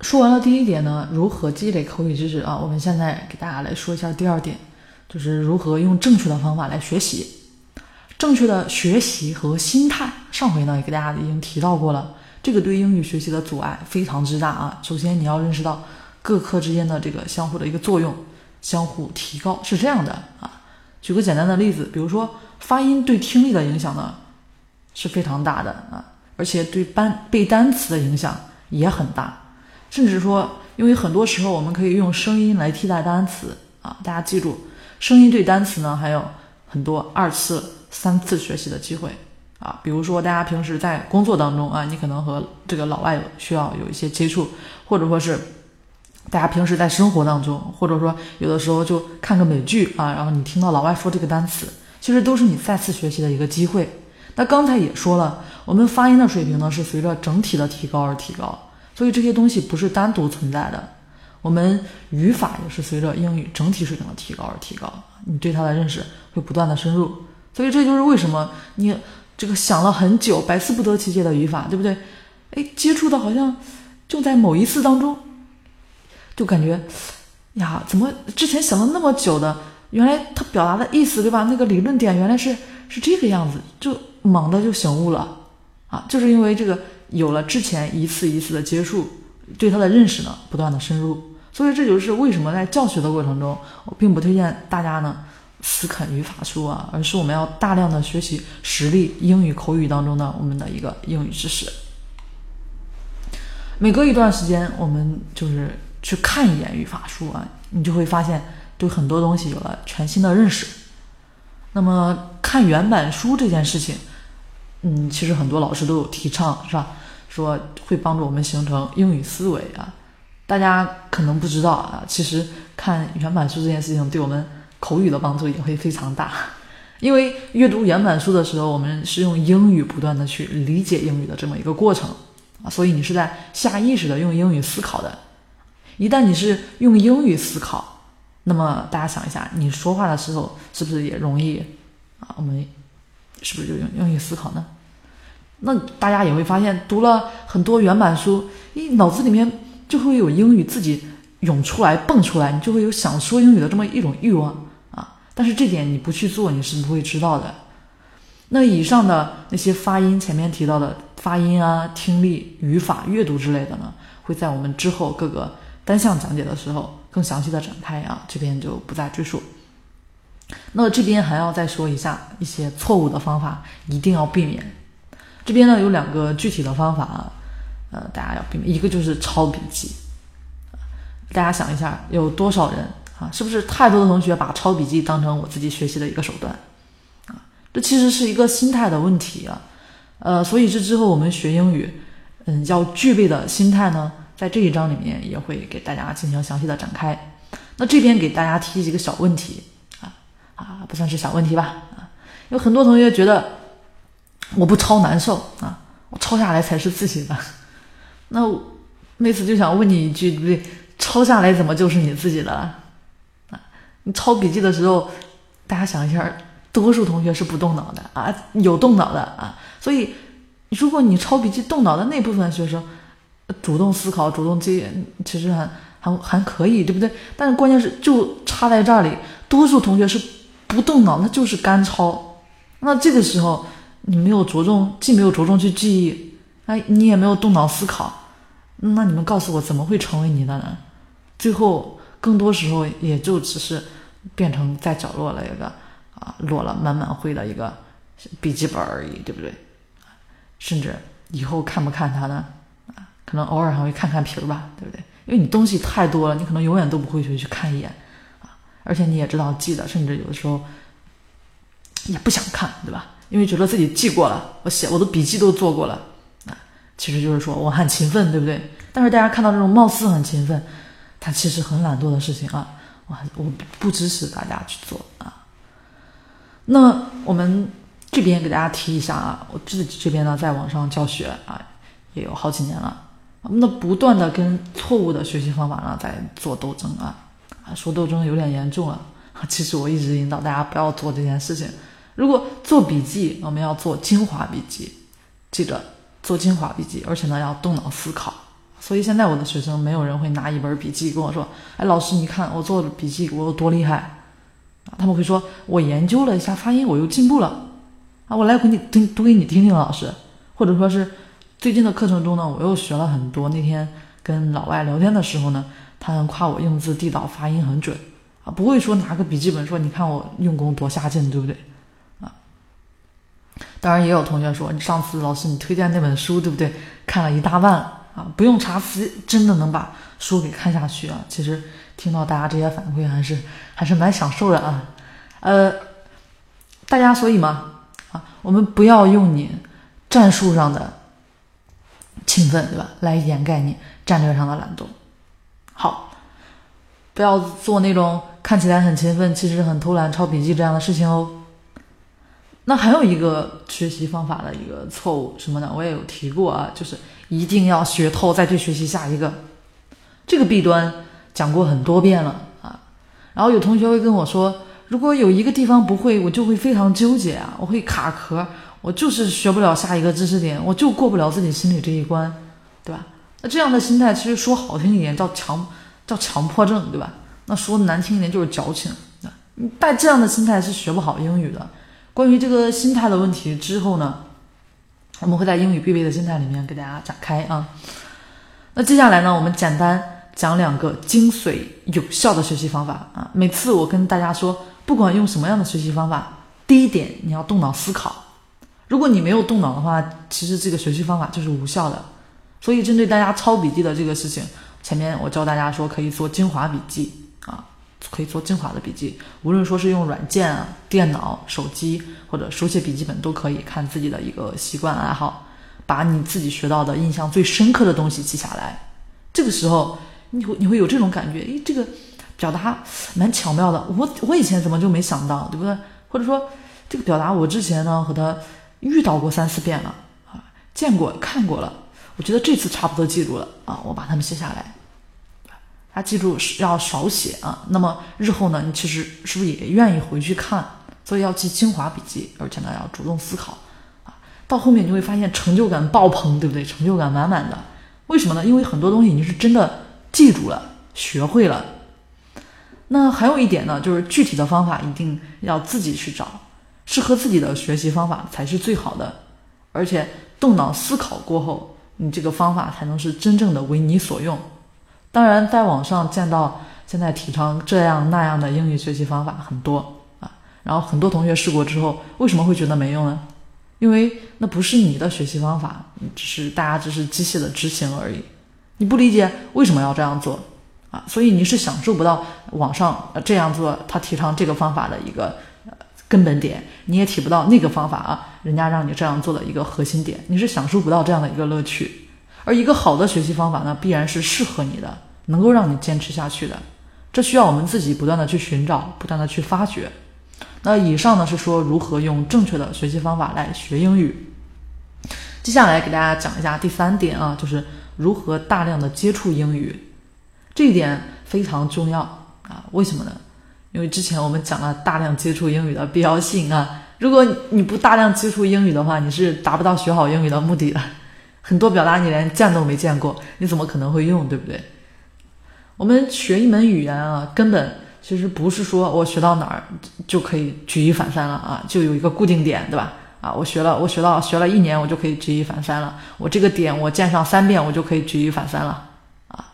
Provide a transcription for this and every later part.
说完了第一点呢，如何积累口语知识啊？我们现在给大家来说一下第二点，就是如何用正确的方法来学习。正确的学习和心态，上回呢也给大家已经提到过了，这个对英语学习的阻碍非常之大啊。首先你要认识到各科之间的这个相互的一个作用，相互提高是这样的啊。举个简单的例子，比如说发音对听力的影响呢是非常大的啊，而且对班背单词的影响也很大。甚至说，因为很多时候我们可以用声音来替代单词啊，大家记住，声音对单词呢还有很多二次、三次学习的机会啊。比如说，大家平时在工作当中啊，你可能和这个老外需要有一些接触，或者说是大家平时在生活当中，或者说有的时候就看个美剧啊，然后你听到老外说这个单词，其实都是你再次学习的一个机会。那刚才也说了，我们发音的水平呢是随着整体的提高而提高。所以这些东西不是单独存在的，我们语法也是随着英语整体水平的提高而提高，你对它的认识会不断的深入。所以这就是为什么你这个想了很久，百思不得其解的语法，对不对？哎，接触的好像就在某一次当中，就感觉呀，怎么之前想了那么久的，原来它表达的意思，对吧？那个理论点原来是是这个样子，就猛的就醒悟了啊，就是因为这个。有了之前一次一次的接触，对他的认识呢不断的深入，所以这就是为什么在教学的过程中，我并不推荐大家呢死啃语法书啊，而是我们要大量的学习实例英语口语当中的我们的一个英语知识。每隔一段时间，我们就是去看一眼语法书啊，你就会发现对很多东西有了全新的认识。那么看原版书这件事情，嗯，其实很多老师都有提倡，是吧？说会帮助我们形成英语思维啊，大家可能不知道啊，其实看原版书这件事情对我们口语的帮助也会非常大，因为阅读原版书的时候，我们是用英语不断的去理解英语的这么一个过程啊，所以你是在下意识的用英语思考的。一旦你是用英语思考，那么大家想一下，你说话的时候是不是也容易啊？我们是不是就用英语思考呢？那大家也会发现，读了很多原版书，咦，脑子里面就会有英语自己涌出来、蹦出来，你就会有想说英语的这么一种欲望啊。但是这点你不去做，你是不会知道的。那以上的那些发音，前面提到的发音啊、听力、语法、阅读之类的呢，会在我们之后各个单项讲解的时候更详细的展开啊，这边就不再赘述。那这边还要再说一下一些错误的方法，一定要避免。这边呢有两个具体的方法啊，呃，大家要避免一个就是抄笔记，大家想一下，有多少人啊？是不是太多的同学把抄笔记当成我自己学习的一个手段啊？这其实是一个心态的问题啊，呃，所以这之后我们学英语，嗯，要具备的心态呢，在这一章里面也会给大家进行详细的展开。那这边给大家提几个小问题啊啊，不算是小问题吧啊，有很多同学觉得。我不抄难受啊，我抄下来才是自己的。那妹子就想问你一句，对不对？抄下来怎么就是你自己的了啊？你抄笔记的时候，大家想一下，多数同学是不动脑的啊，有动脑的啊。所以，如果你抄笔记动脑的那部分学生，主动思考、主动记，其实还还还可以，对不对？但是关键是就差在这里，多数同学是不动脑，那就是干抄。那这个时候。你没有着重，既没有着重去记忆，哎，你也没有动脑思考，那你们告诉我怎么会成为你的呢？最后更多时候也就只是变成在角落了一个啊落了满满灰的一个笔记本而已，对不对？甚至以后看不看它呢？啊，可能偶尔还会看看皮儿吧，对不对？因为你东西太多了，你可能永远都不会去去看一眼啊，而且你也知道记得，甚至有的时候也不想看，对吧？因为觉得自己记过了，我写我的笔记都做过了，啊，其实就是说我很勤奋，对不对？但是大家看到这种貌似很勤奋，他其实很懒惰的事情啊，我我不支持大家去做啊。那我们这边给大家提一下啊，我自己这边呢在网上教学啊，也有好几年了，那不断的跟错误的学习方法呢在做斗争啊，啊，说斗争有点严重了，其实我一直引导大家不要做这件事情。如果做笔记，我们要做精华笔记，记着做精华笔记，而且呢要动脑思考，所以现在我的学生没有人会拿一本笔记跟我说：“哎，老师，你看我做的笔记我有多厉害啊！”他们会说：“我研究了一下发音，我又进步了啊！我来给你听读给你听听，老师。”或者说是最近的课程中呢，我又学了很多。那天跟老外聊天的时候呢，他们夸我用字地道，发音很准啊，不会说拿个笔记本说：“你看我用功多下劲，对不对？”当然也有同学说：“你上次老师你推荐那本书，对不对？看了一大半。”啊，不用查词，真的能把书给看下去啊！其实听到大家这些反馈，还是还是蛮享受的啊。呃，大家所以嘛，啊，我们不要用你战术上的勤奋，对吧，来掩盖你战略上的懒惰。好，不要做那种看起来很勤奋，其实很偷懒抄笔记这样的事情哦。那还有一个学习方法的一个错误什么呢？我也有提过啊，就是一定要学透再去学习下一个，这个弊端讲过很多遍了啊。然后有同学会跟我说，如果有一个地方不会，我就会非常纠结啊，我会卡壳，我就是学不了下一个知识点，我就过不了自己心里这一关，对吧？那这样的心态其实说好听一点叫强，叫强迫症，对吧？那说难听一点就是矫情。你带这样的心态是学不好英语的。关于这个心态的问题之后呢，我们会在英语必备的心态里面给大家展开啊。那接下来呢，我们简单讲两个精髓有效的学习方法啊。每次我跟大家说，不管用什么样的学习方法，第一点你要动脑思考。如果你没有动脑的话，其实这个学习方法就是无效的。所以针对大家抄笔记的这个事情，前面我教大家说可以做精华笔记啊。可以做精华的笔记，无论说是用软件、电脑、手机或者手写笔记本都可以，看自己的一个习惯爱好，把你自己学到的印象最深刻的东西记下来。这个时候，你会你会有这种感觉，诶，这个表达蛮巧妙的，我我以前怎么就没想到，对不对？或者说这个表达我之前呢和他遇到过三四遍了啊，见过看过了，我觉得这次差不多记住了啊，我把它们写下来。他记住是要少写啊，那么日后呢，你其实是不是也愿意回去看？所以要记精华笔记，而且呢要主动思考啊。到后面你会发现成就感爆棚，对不对？成就感满满的。为什么呢？因为很多东西你是真的记住了，学会了。那还有一点呢，就是具体的方法一定要自己去找，适合自己的学习方法才是最好的。而且动脑思考过后，你这个方法才能是真正的为你所用。当然，在网上见到现在提倡这样那样的英语学习方法很多啊，然后很多同学试过之后，为什么会觉得没用呢？因为那不是你的学习方法，只是大家只是机械的执行而已。你不理解为什么要这样做啊？所以你是享受不到网上这样做他提倡这个方法的一个根本点，你也体不到那个方法啊，人家让你这样做的一个核心点，你是享受不到这样的一个乐趣。而一个好的学习方法呢，必然是适合你的，能够让你坚持下去的。这需要我们自己不断的去寻找，不断的去发掘。那以上呢是说如何用正确的学习方法来学英语。接下来给大家讲一下第三点啊，就是如何大量的接触英语。这一点非常重要啊，为什么呢？因为之前我们讲了大量接触英语的必要性啊。如果你不大量接触英语的话，你是达不到学好英语的目的的。很多表达你连见都没见过，你怎么可能会用，对不对？我们学一门语言啊，根本其实不是说我学到哪儿就可以举一反三了啊，就有一个固定点，对吧？啊，我学了，我学到学了一年，我就可以举一反三了。我这个点我见上三遍，我就可以举一反三了啊，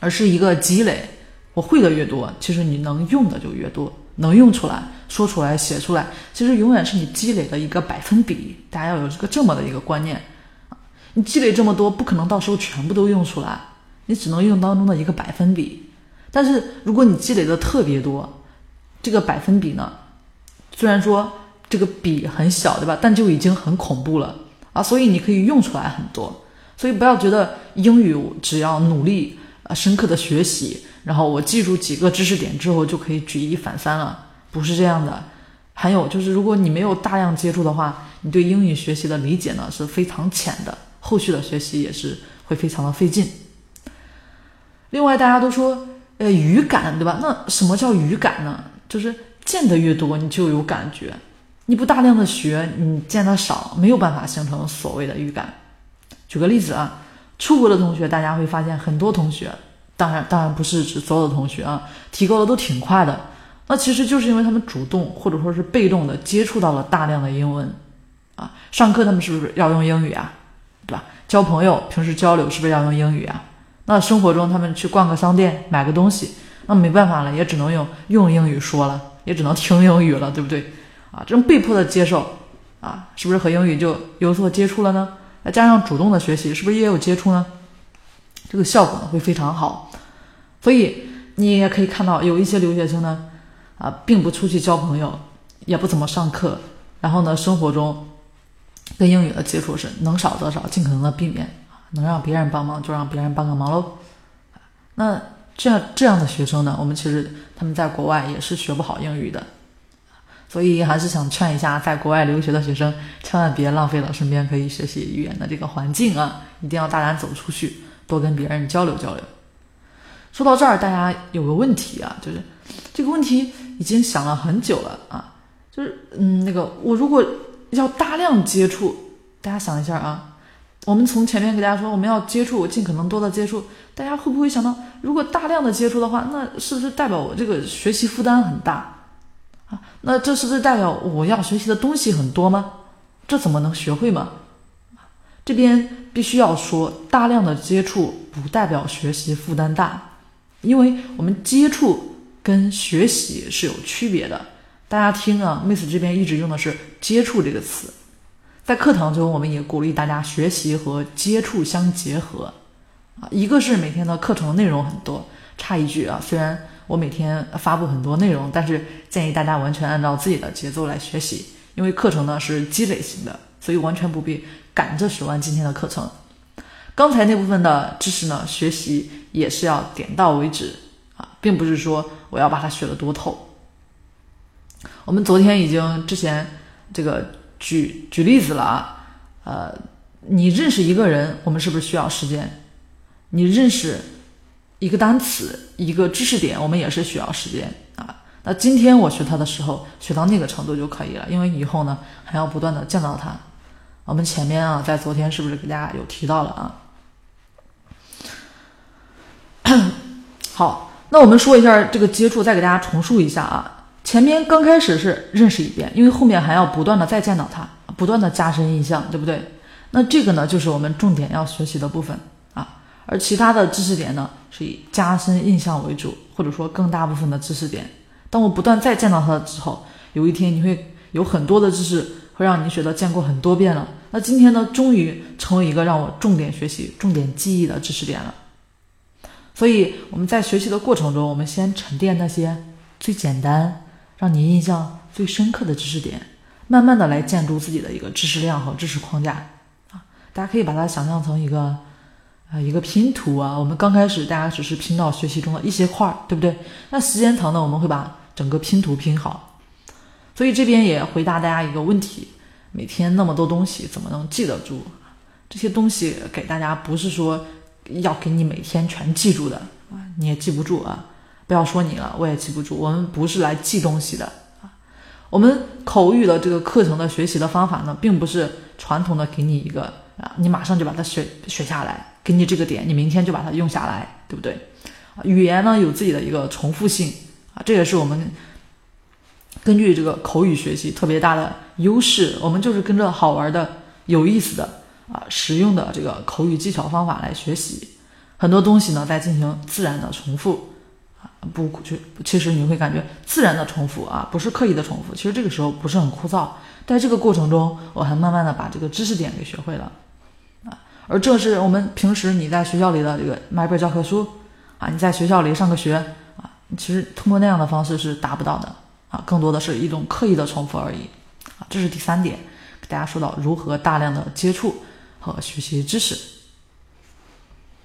而是一个积累。我会的越多，其实你能用的就越多，能用出来、说出来、写出来，其实永远是你积累的一个百分比。大家要有这个这么的一个观念。你积累这么多，不可能到时候全部都用出来，你只能用当中的一个百分比。但是如果你积累的特别多，这个百分比呢，虽然说这个比很小，对吧？但就已经很恐怖了啊！所以你可以用出来很多。所以不要觉得英语只要努力啊，深刻的学习，然后我记住几个知识点之后就可以举一反三了，不是这样的。还有就是，如果你没有大量接触的话，你对英语学习的理解呢是非常浅的。后续的学习也是会非常的费劲。另外，大家都说，呃，语感，对吧？那什么叫语感呢？就是见得越多，你就有感觉。你不大量的学，你见得少，没有办法形成所谓的语感。举个例子啊，出国的同学，大家会发现很多同学，当然当然不是指所有的同学啊，提高的都挺快的。那其实就是因为他们主动或者说是被动的接触到了大量的英文啊。上课他们是不是要用英语啊？对吧？交朋友平时交流是不是要用英语啊？那生活中他们去逛个商店买个东西，那没办法了，也只能用用英语说了，也只能听英语了，对不对？啊，这种被迫的接受啊，是不是和英语就有所接触了呢？再加上主动的学习，是不是也有接触呢？这个效果呢会非常好。所以你也可以看到，有一些留学生呢，啊，并不出去交朋友，也不怎么上课，然后呢，生活中跟英语的接触是能少则少，尽可能的避免。能让别人帮忙就让别人帮个忙喽。那这样这样的学生呢，我们其实他们在国外也是学不好英语的。所以还是想劝一下，在国外留学的学生，千万别浪费了身边可以学习语言的这个环境啊！一定要大胆走出去，多跟别人交流交流。说到这儿，大家有个问题啊，就是这个问题已经想了很久了啊，就是嗯，那个我如果要大量接触，大家想一下啊，我们从前面给大家说我们要接触，尽可能多的接触，大家会不会想到，如果大量的接触的话，那是不是代表我这个学习负担很大？啊，那这是不是代表我要学习的东西很多吗？这怎么能学会吗？这边必须要说，大量的接触不代表学习负担大，因为我们接触跟学习是有区别的。大家听啊，Miss 这边一直用的是“接触”这个词，在课堂中我们也鼓励大家学习和接触相结合。啊，一个是每天的课程内容很多，插一句啊，虽然。我每天发布很多内容，但是建议大家完全按照自己的节奏来学习，因为课程呢是积累型的，所以完全不必赶着学完今天的课程。刚才那部分的知识呢，学习也是要点到为止啊，并不是说我要把它学得多透。我们昨天已经之前这个举举例子了啊，呃，你认识一个人，我们是不是需要时间？你认识？一个单词，一个知识点，我们也是需要时间啊。那今天我学它的时候，学到那个程度就可以了，因为以后呢还要不断的见到它。我们前面啊，在昨天是不是给大家有提到了啊？好，那我们说一下这个接触，再给大家重述一下啊。前面刚开始是认识一遍，因为后面还要不断的再见到它，不断的加深印象，对不对？那这个呢，就是我们重点要学习的部分啊。而其他的知识点呢，是以加深印象为主，或者说更大部分的知识点。当我不断再见到它之后，有一天你会有很多的知识会让你觉得见过很多遍了。那今天呢，终于成为一个让我重点学习、重点记忆的知识点了。所以我们在学习的过程中，我们先沉淀那些最简单、让你印象最深刻的知识点，慢慢的来建筑自己的一个知识量和知识框架啊。大家可以把它想象成一个。啊，一个拼图啊，我们刚开始大家只是拼到学习中的一些块儿，对不对？那时间长呢，我们会把整个拼图拼好。所以这边也回答大家一个问题：每天那么多东西，怎么能记得住？这些东西给大家不是说要给你每天全记住的啊，你也记不住啊。不要说你了，我也记不住。我们不是来记东西的啊。我们口语的这个课程的学习的方法呢，并不是传统的给你一个啊，你马上就把它学学下来。给你这个点，你明天就把它用下来，对不对？啊，语言呢有自己的一个重复性啊，这也是我们根据这个口语学习特别大的优势。我们就是跟着好玩的、有意思的啊、实用的这个口语技巧方法来学习，很多东西呢在进行自然的重复，不就其实你会感觉自然的重复啊，不是刻意的重复。其实这个时候不是很枯燥，在这个过程中，我还慢慢的把这个知识点给学会了啊。而这是我们平时你在学校里的这个买本教科书啊，你在学校里上个学啊，其实通过那样的方式是达不到的啊，更多的是一种刻意的重复而已啊。这是第三点，给大家说到如何大量的接触和学习知识。